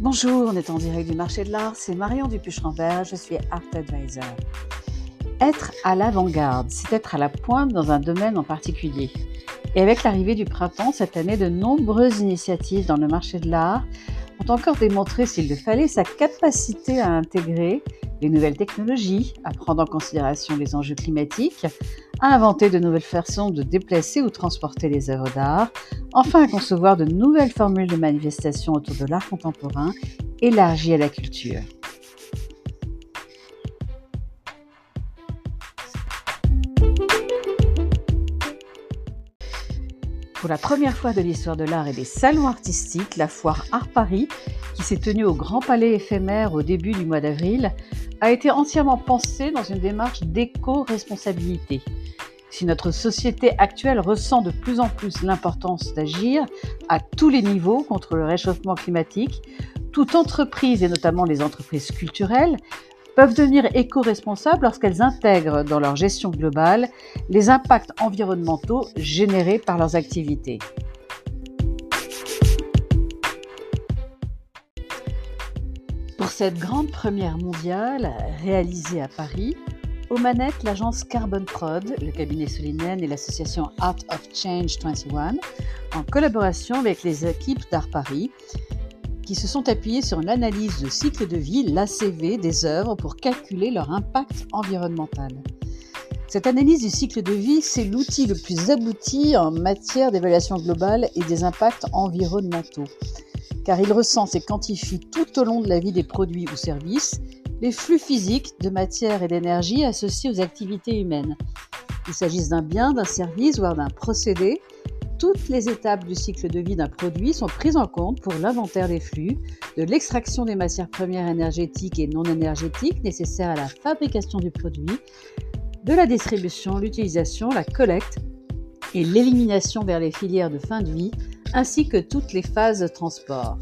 Bonjour, on est en direct du marché de l'art, c'est Marion Dupuche-Rambert, je suis Art Advisor. Être à l'avant-garde, c'est être à la pointe dans un domaine en particulier. Et avec l'arrivée du printemps cette année, de nombreuses initiatives dans le marché de l'art ont encore démontré, s'il le fallait, sa capacité à intégrer les nouvelles technologies, à prendre en considération les enjeux climatiques, à inventer de nouvelles façons de déplacer ou transporter les œuvres d'art, enfin à concevoir de nouvelles formules de manifestation autour de l'art contemporain élargi à la culture. Pour la première fois de l'histoire de l'art et des salons artistiques, la foire Art Paris, qui s'est tenue au Grand Palais éphémère au début du mois d'avril, a été entièrement pensée dans une démarche d'éco-responsabilité. Si notre société actuelle ressent de plus en plus l'importance d'agir à tous les niveaux contre le réchauffement climatique, toute entreprise, et notamment les entreprises culturelles, peuvent devenir éco-responsables lorsqu'elles intègrent dans leur gestion globale les impacts environnementaux générés par leurs activités. Pour cette grande première mondiale réalisée à Paris, aux manettes l'agence Carbon Prod, le cabinet Solinen et l'association Art of Change 21, en collaboration avec les équipes d'Art Paris, qui se sont appuyés sur l'analyse de cycle de vie, l'ACV, des œuvres pour calculer leur impact environnemental. Cette analyse du cycle de vie, c'est l'outil le plus abouti en matière d'évaluation globale et des impacts environnementaux, car il recense et quantifie tout au long de la vie des produits ou services les flux physiques de matière et d'énergie associés aux activités humaines. Qu'il s'agisse d'un bien, d'un service, voire d'un procédé, toutes les étapes du cycle de vie d'un produit sont prises en compte pour l'inventaire des flux, de l'extraction des matières premières énergétiques et non énergétiques nécessaires à la fabrication du produit, de la distribution, l'utilisation, la collecte et l'élimination vers les filières de fin de vie, ainsi que toutes les phases de transport.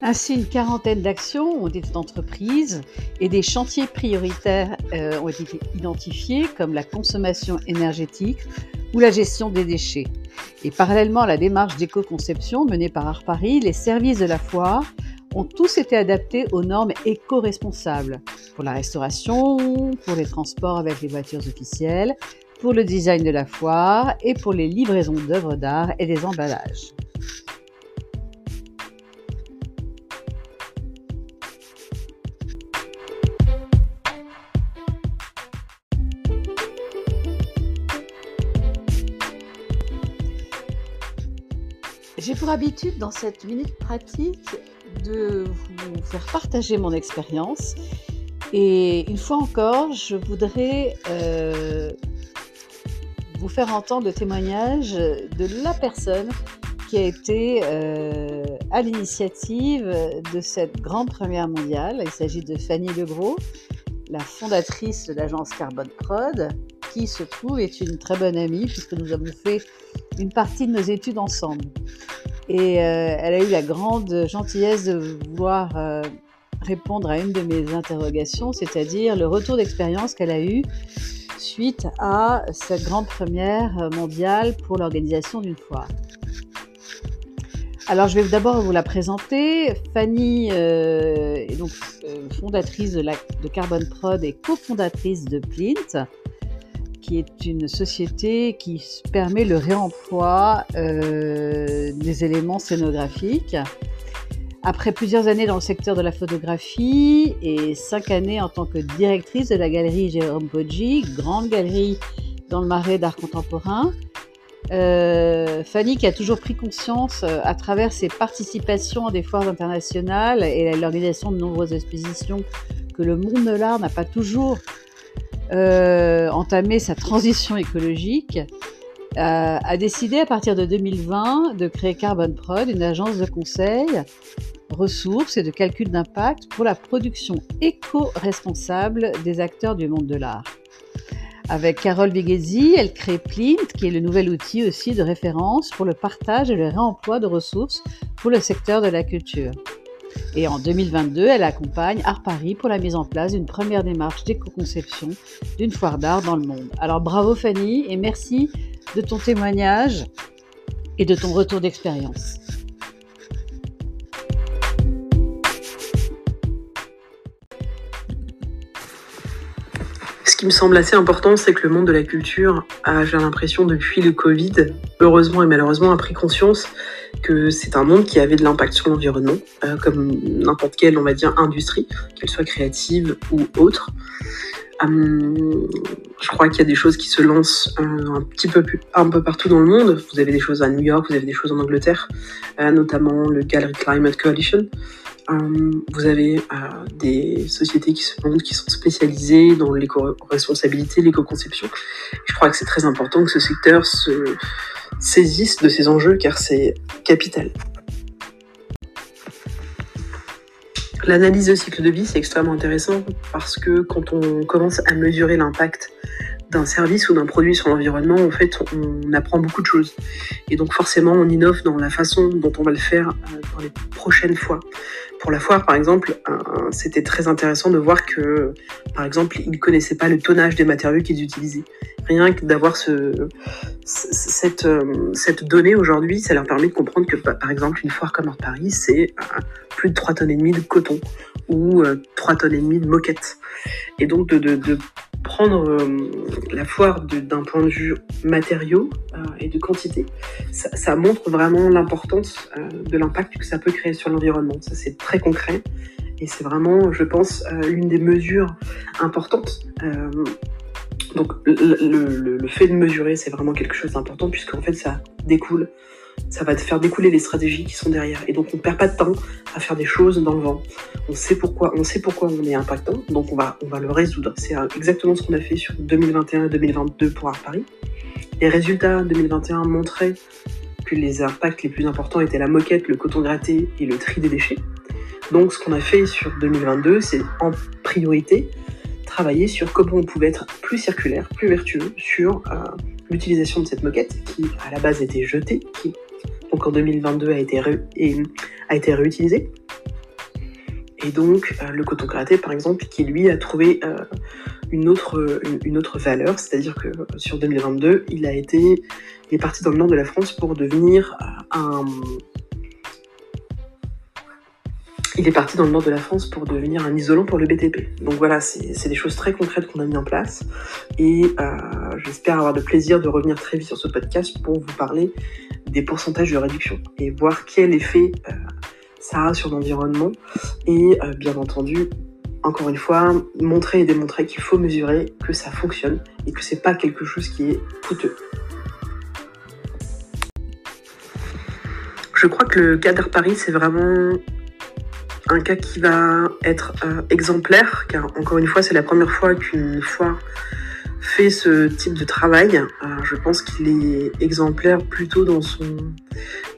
Ainsi, une quarantaine d'actions ont été entreprises et des chantiers prioritaires euh, ont été identifiés comme la consommation énergétique ou la gestion des déchets. Et parallèlement à la démarche d'éco-conception menée par Art Paris, les services de la foire ont tous été adaptés aux normes éco-responsables pour la restauration, pour les transports avec les voitures officielles, pour le design de la foire et pour les livraisons d'œuvres d'art et des emballages. J'ai pour habitude dans cette minute pratique de vous faire partager mon expérience. Et une fois encore, je voudrais euh, vous faire entendre le témoignage de la personne qui a été euh, à l'initiative de cette grande première mondiale. Il s'agit de Fanny Legros, la fondatrice de l'agence Carbon Prod, qui se trouve est une très bonne amie puisque nous avons fait une partie de nos études ensemble. Et euh, elle a eu la grande gentillesse de vouloir euh, répondre à une de mes interrogations, c'est-à-dire le retour d'expérience qu'elle a eu suite à cette grande première mondiale pour l'organisation d'une foire. Alors je vais d'abord vous la présenter. Fanny euh, est donc fondatrice de, la, de Carbon Prod et cofondatrice de Plint qui est une société qui permet le réemploi euh, des éléments scénographiques. Après plusieurs années dans le secteur de la photographie et cinq années en tant que directrice de la galerie Jérôme Poggi, grande galerie dans le marais d'art contemporain, euh, Fanny qui a toujours pris conscience euh, à travers ses participations à des foires internationales et l'organisation de nombreuses expositions que le monde de l'art n'a pas toujours euh, entamé sa transition écologique, euh, a décidé à partir de 2020 de créer Carbon Prod, une agence de conseil, ressources et de calcul d'impact pour la production éco-responsable des acteurs du monde de l'art. Avec Carole Vigesi, elle crée Plint, qui est le nouvel outil aussi de référence pour le partage et le réemploi de ressources pour le secteur de la culture. Et en 2022, elle accompagne Art Paris pour la mise en place d'une première démarche d'éco-conception d'une foire d'art dans le monde. Alors bravo Fanny et merci de ton témoignage et de ton retour d'expérience. Ce qui me semble assez important, c'est que le monde de la culture a, j'ai l'impression, depuis le Covid, heureusement et malheureusement, a pris conscience que c'est un monde qui avait de l'impact sur l'environnement, euh, comme n'importe quelle, on va dire, industrie, qu'elle soit créative ou autre. Hum, je crois qu'il y a des choses qui se lancent euh, un petit peu un peu partout dans le monde. Vous avez des choses à New York, vous avez des choses en Angleterre, euh, notamment le Gallery Climate Coalition, euh, vous avez euh, des sociétés qui se montrent, qui sont spécialisées dans l'éco-responsabilité, l'éco-conception. Je crois que c'est très important que ce secteur se saisisse de ces enjeux car c'est capital. L'analyse de cycle de vie, c'est extrêmement intéressant parce que quand on commence à mesurer l'impact d'un service ou d'un produit sur l'environnement, en fait, on apprend beaucoup de choses. Et donc forcément, on innove dans la façon dont on va le faire euh, dans les prochaines fois. Pour la foire, par exemple, euh, c'était très intéressant de voir que, par exemple, ils ne connaissaient pas le tonnage des matériaux qu'ils utilisaient. Rien que d'avoir ce, cette, euh, cette donnée aujourd'hui, ça leur permet de comprendre que, par exemple, une foire comme Art Paris, c'est plus de 3 tonnes et demie de coton ou 3 tonnes et demie de moquette. Et donc de prendre euh, la foire d'un point de vue matériaux euh, et de quantité, ça, montre vraiment l'importance euh, de l'impact que ça peut créer sur l'environnement. Ça, c'est très concret et c'est vraiment, je pense, l'une des mesures importantes. donc, le, le, fait de mesurer, c'est vraiment quelque chose d'important puisqu'en fait, ça découle ça va te faire découler les stratégies qui sont derrière. Et donc on perd pas de temps à faire des choses dans le vent. On sait pourquoi, on sait pourquoi on est impactant, donc on va, on va le résoudre. C'est exactement ce qu'on a fait sur 2021 et 2022 pour Art Paris. Les résultats 2021 montraient que les impacts les plus importants étaient la moquette, le coton gratté et le tri des déchets. Donc ce qu'on a fait sur 2022, c'est en priorité travailler sur comment on pouvait être plus circulaire, plus vertueux sur euh, l'utilisation de cette moquette qui à la base était jetée, qui donc en 2022 a été, a été réutilisée. Et donc euh, le coton gratté par exemple qui lui a trouvé euh, une, autre, une, autre valeur, c'est-à-dire que sur 2022 il a été il est parti dans le nord de la France pour devenir un il est parti dans le nord de la France pour devenir un isolant pour le BTP. Donc voilà, c'est des choses très concrètes qu'on a mis en place. Et euh, j'espère avoir le plaisir de revenir très vite sur ce podcast pour vous parler des pourcentages de réduction et voir quel effet euh, ça a sur l'environnement. Et euh, bien entendu, encore une fois, montrer et démontrer qu'il faut mesurer que ça fonctionne et que c'est pas quelque chose qui est coûteux. Je crois que le cadre Paris, c'est vraiment un cas qui va être euh, exemplaire, car encore une fois, c'est la première fois qu'une foire fait ce type de travail. Euh, je pense qu'il est exemplaire plutôt dans son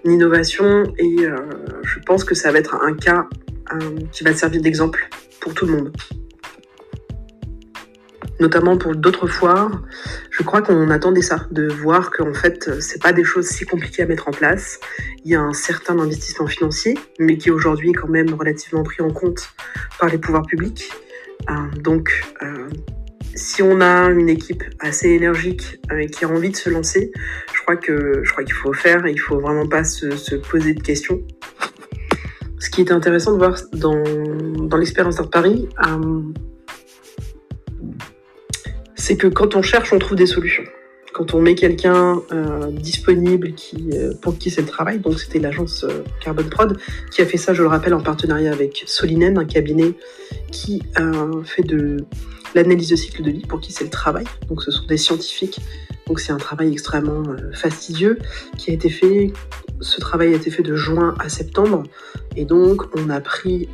innovation et euh, je pense que ça va être un cas qui va servir d'exemple pour tout le monde notamment pour d'autres foires, je crois qu'on attendait ça, de voir qu'en fait, c'est pas des choses si compliquées à mettre en place. Il y a un certain investissement financier, mais qui est aujourd'hui quand même relativement pris en compte par les pouvoirs publics. Euh, donc, euh, si on a une équipe assez énergique euh, qui a envie de se lancer, je crois qu'il faut faire. Il faut vraiment pas se, poser de questions. Ce qui est intéressant de voir dans, dans l'expérience de Paris, c'est que quand on cherche, on trouve des solutions. Quand on met quelqu'un euh, disponible qui, euh, pour qui c'est le travail, donc c'était l'agence euh, Carbon Prod qui a fait ça, je le rappelle, en partenariat avec Solinen, un cabinet qui fait de l'analyse de cycle de vie pour qui c'est le travail. Donc ce sont des scientifiques, donc c'est un travail extrêmement fastidieux qui a été fait. Ce travail a été fait de juin à septembre, et donc on a pris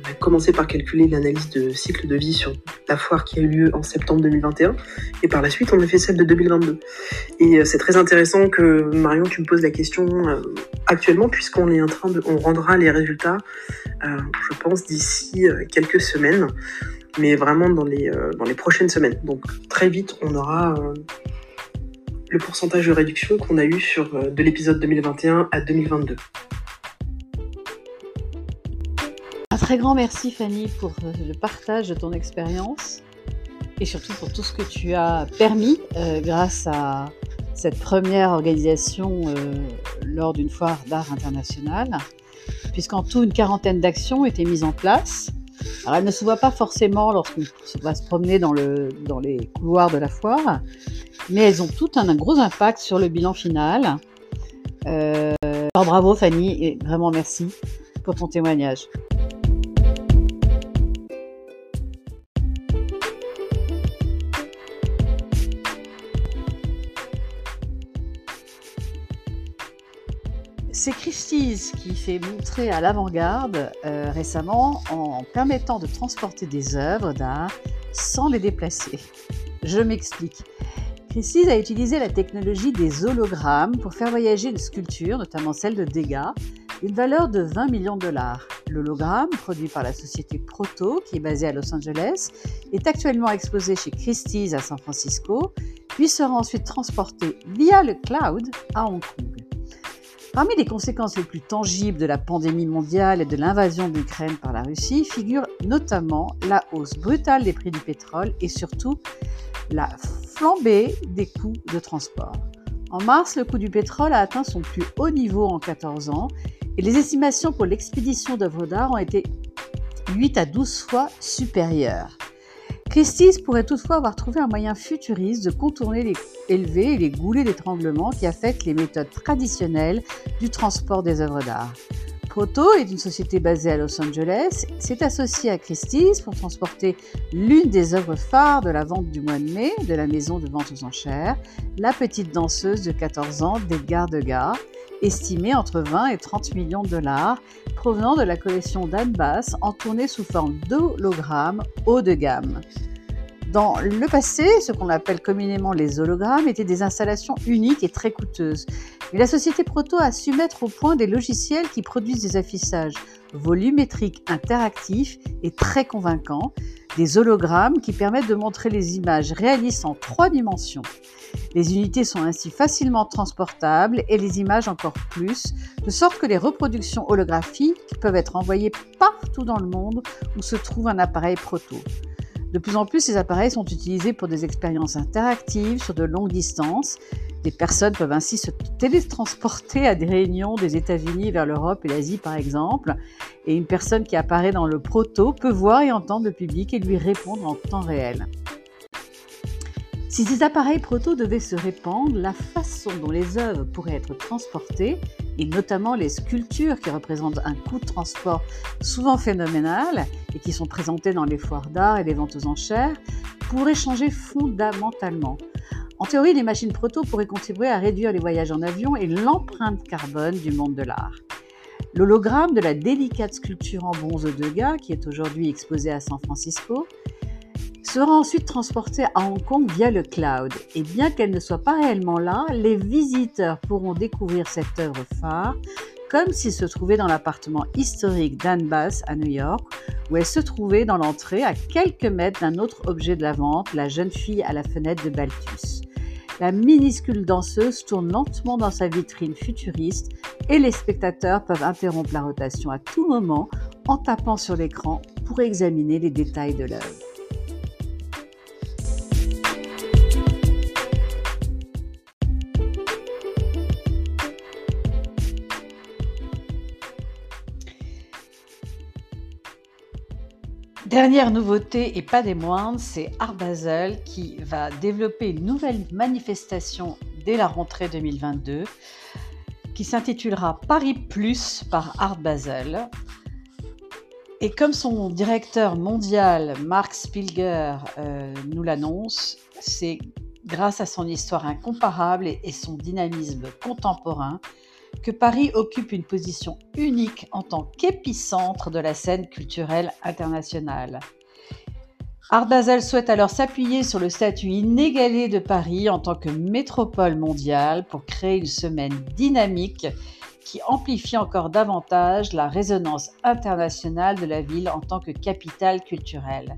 on a commencé par calculer l'analyse de cycle de vie sur la foire qui a eu lieu en septembre 2021, et par la suite on a fait celle de 2022. Et euh, c'est très intéressant que Marion, tu me poses la question euh, actuellement, puisqu'on est en train de, on rendra les résultats, euh, je pense d'ici quelques semaines, mais vraiment dans les dans les prochaines semaines. Donc très vite, on aura le pourcentage de réduction qu'on a eu sur de l'épisode 2021 à 2022. très grand merci Fanny pour euh, le partage de ton expérience et surtout pour tout ce que tu as permis euh, grâce à cette première organisation euh, lors d'une foire d'art internationale, puisqu'en tout une quarantaine d'actions étaient mises en place Alors, elle ne se voit pas forcément lorsqu'on va se promener dans, le, dans les couloirs de la foire, mais elles ont tout un, gros impact sur le bilan final. Euh, alors bravo Fanny et vraiment merci pour ton témoignage. Christie's qui fait montrer à l'avant-garde euh, récemment en permettant de transporter des œuvres d'art sans les déplacer. Je m'explique. Christie's a utilisé la technologie des hologrammes pour faire voyager une sculpture, notamment celle de Degas, d'une valeur de 20 millions de dollars. L'hologramme, produit par la société Proto, qui est basée à Los Angeles, est actuellement exposé chez Christie's à San Francisco, puis sera ensuite transporté via le cloud à Hong Kong. Parmi les conséquences les plus tangibles de la pandémie mondiale et de l'invasion d'Ukraine par la Russie figure notamment la hausse brutale des prix du pétrole et surtout la flambée des coûts de transport. En mars, le coût du pétrole a atteint son plus haut niveau en 14 ans et les estimations pour l'expédition d'œuvres d'art ont été 8 à 12 fois supérieures. Christie's pourrait toutefois avoir trouvé un moyen futuriste de contourner les élevés et les goulets d'étranglement qui affectent les méthodes traditionnelles du transport des œuvres d'art. Proto est une société basée à Los Angeles, s'est associée à Christie's pour transporter l'une des œuvres phares de la vente du mois de mai de la maison de vente aux enchères, La petite danseuse de 14 ans d'Edgar Degas, estimée entre 20 et 30 millions de dollars, provenant de la collection d'Anne Bass en tournée sous forme d'hologramme haut de gamme. Dans le passé, ce qu'on appelle communément les hologrammes étaient des installations uniques et très coûteuses. Mais la société Proto a su mettre au point des logiciels qui produisent des affichages volumétriques interactifs et très convaincants, des hologrammes qui permettent de montrer les images réalistes en trois dimensions. Les unités sont ainsi facilement transportables et les images encore plus, de sorte que les reproductions holographiques peuvent être envoyées partout dans le monde où se trouve un appareil proto. De plus en plus, ces appareils sont utilisés pour des expériences interactives sur de longues distances. Des personnes peuvent ainsi se télétransporter à des réunions des États-Unis vers l'Europe et l'Asie, par exemple. Et une personne qui apparaît dans le proto peut voir et entendre le public et lui répondre en temps réel. Si ces appareils proto devaient se répandre, la façon dont les œuvres pourraient être transportées, et notamment les sculptures qui représentent un coût de transport souvent phénoménal et qui sont présentées dans les foires d'art et les ventes aux enchères, pourraient changer fondamentalement. En théorie, les machines proto pourraient contribuer à réduire les voyages en avion et l'empreinte carbone du monde de l'art. L'hologramme de la délicate sculpture en bronze de Degas, qui est aujourd'hui exposée à San Francisco, sera ensuite transportée à Hong Kong via le cloud. Et bien qu'elle ne soit pas réellement là, les visiteurs pourront découvrir cette œuvre phare comme s'il se trouvait dans l'appartement historique d'Anne Bass à New York, où elle se trouvait dans l'entrée à quelques mètres d'un autre objet de la vente, la jeune fille à la fenêtre de Balthus. La minuscule danseuse tourne lentement dans sa vitrine futuriste et les spectateurs peuvent interrompre la rotation à tout moment en tapant sur l'écran pour examiner les détails de l'œuvre. Dernière nouveauté et pas des moindres, c'est Art Basel qui va développer une nouvelle manifestation dès la rentrée 2022 qui s'intitulera Paris Plus par Art Basel. Et comme son directeur mondial, Mark Spilger, euh, nous l'annonce, c'est grâce à son histoire incomparable et son dynamisme contemporain que Paris occupe une position unique en tant qu'épicentre de la scène culturelle internationale. Art Basel souhaite alors s'appuyer sur le statut inégalé de Paris en tant que métropole mondiale pour créer une semaine dynamique qui amplifie encore davantage la résonance internationale de la ville en tant que capitale culturelle.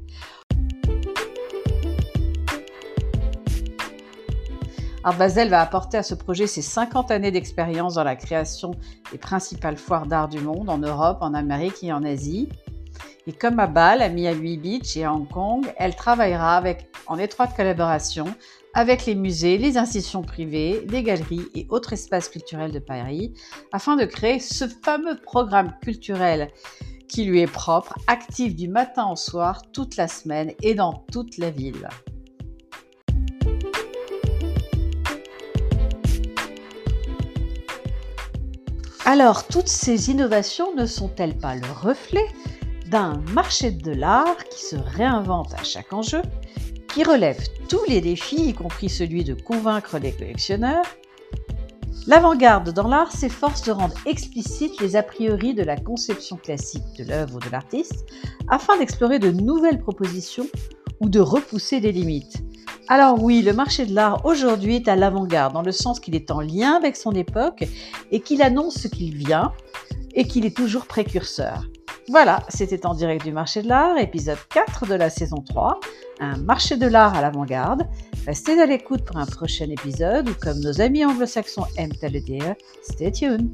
Art Basel va apporter à ce projet ses 50 années d'expérience dans la création des principales foires d'art du monde, en Europe, en Amérique et en Asie. Et comme à Bâle, à Miami Beach et à Hong Kong, elle travaillera avec, en étroite collaboration avec les musées, les institutions privées, les galeries et autres espaces culturels de Paris afin de créer ce fameux programme culturel qui lui est propre, actif du matin au soir, toute la semaine et dans toute la ville. Alors, toutes ces innovations ne sont-elles pas le reflet d'un marché de l'art qui se réinvente à chaque enjeu, qui relève tous les défis, y compris celui de convaincre les collectionneurs? L'avant-garde dans l'art s'efforce de rendre explicites les a priori de la conception classique de l'œuvre ou de l'artiste afin d'explorer de nouvelles propositions ou de repousser des limites. Alors oui, le marché de l'art aujourd'hui est à l'avant-garde, dans le sens qu'il est en lien avec son époque et qu'il annonce ce qu'il vient et qu'il est toujours précurseur. Voilà, c'était en direct du marché de l'art, épisode 4 de la saison 3, un marché de l'art à l'avant-garde. Restez à l'écoute pour un prochain épisode ou comme nos amis anglo-saxons aiment à le dire, stay tuned